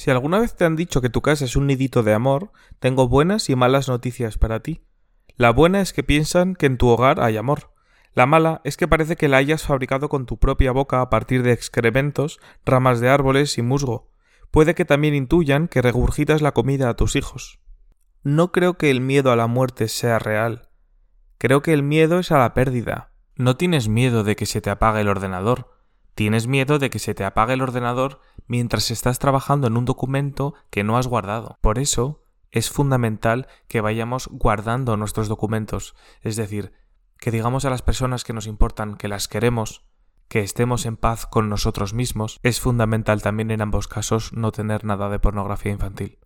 Si alguna vez te han dicho que tu casa es un nidito de amor, tengo buenas y malas noticias para ti. La buena es que piensan que en tu hogar hay amor. La mala es que parece que la hayas fabricado con tu propia boca a partir de excrementos, ramas de árboles y musgo. Puede que también intuyan que regurgitas la comida a tus hijos. No creo que el miedo a la muerte sea real. Creo que el miedo es a la pérdida. No tienes miedo de que se te apague el ordenador, Tienes miedo de que se te apague el ordenador mientras estás trabajando en un documento que no has guardado. Por eso es fundamental que vayamos guardando nuestros documentos, es decir, que digamos a las personas que nos importan que las queremos, que estemos en paz con nosotros mismos. Es fundamental también en ambos casos no tener nada de pornografía infantil.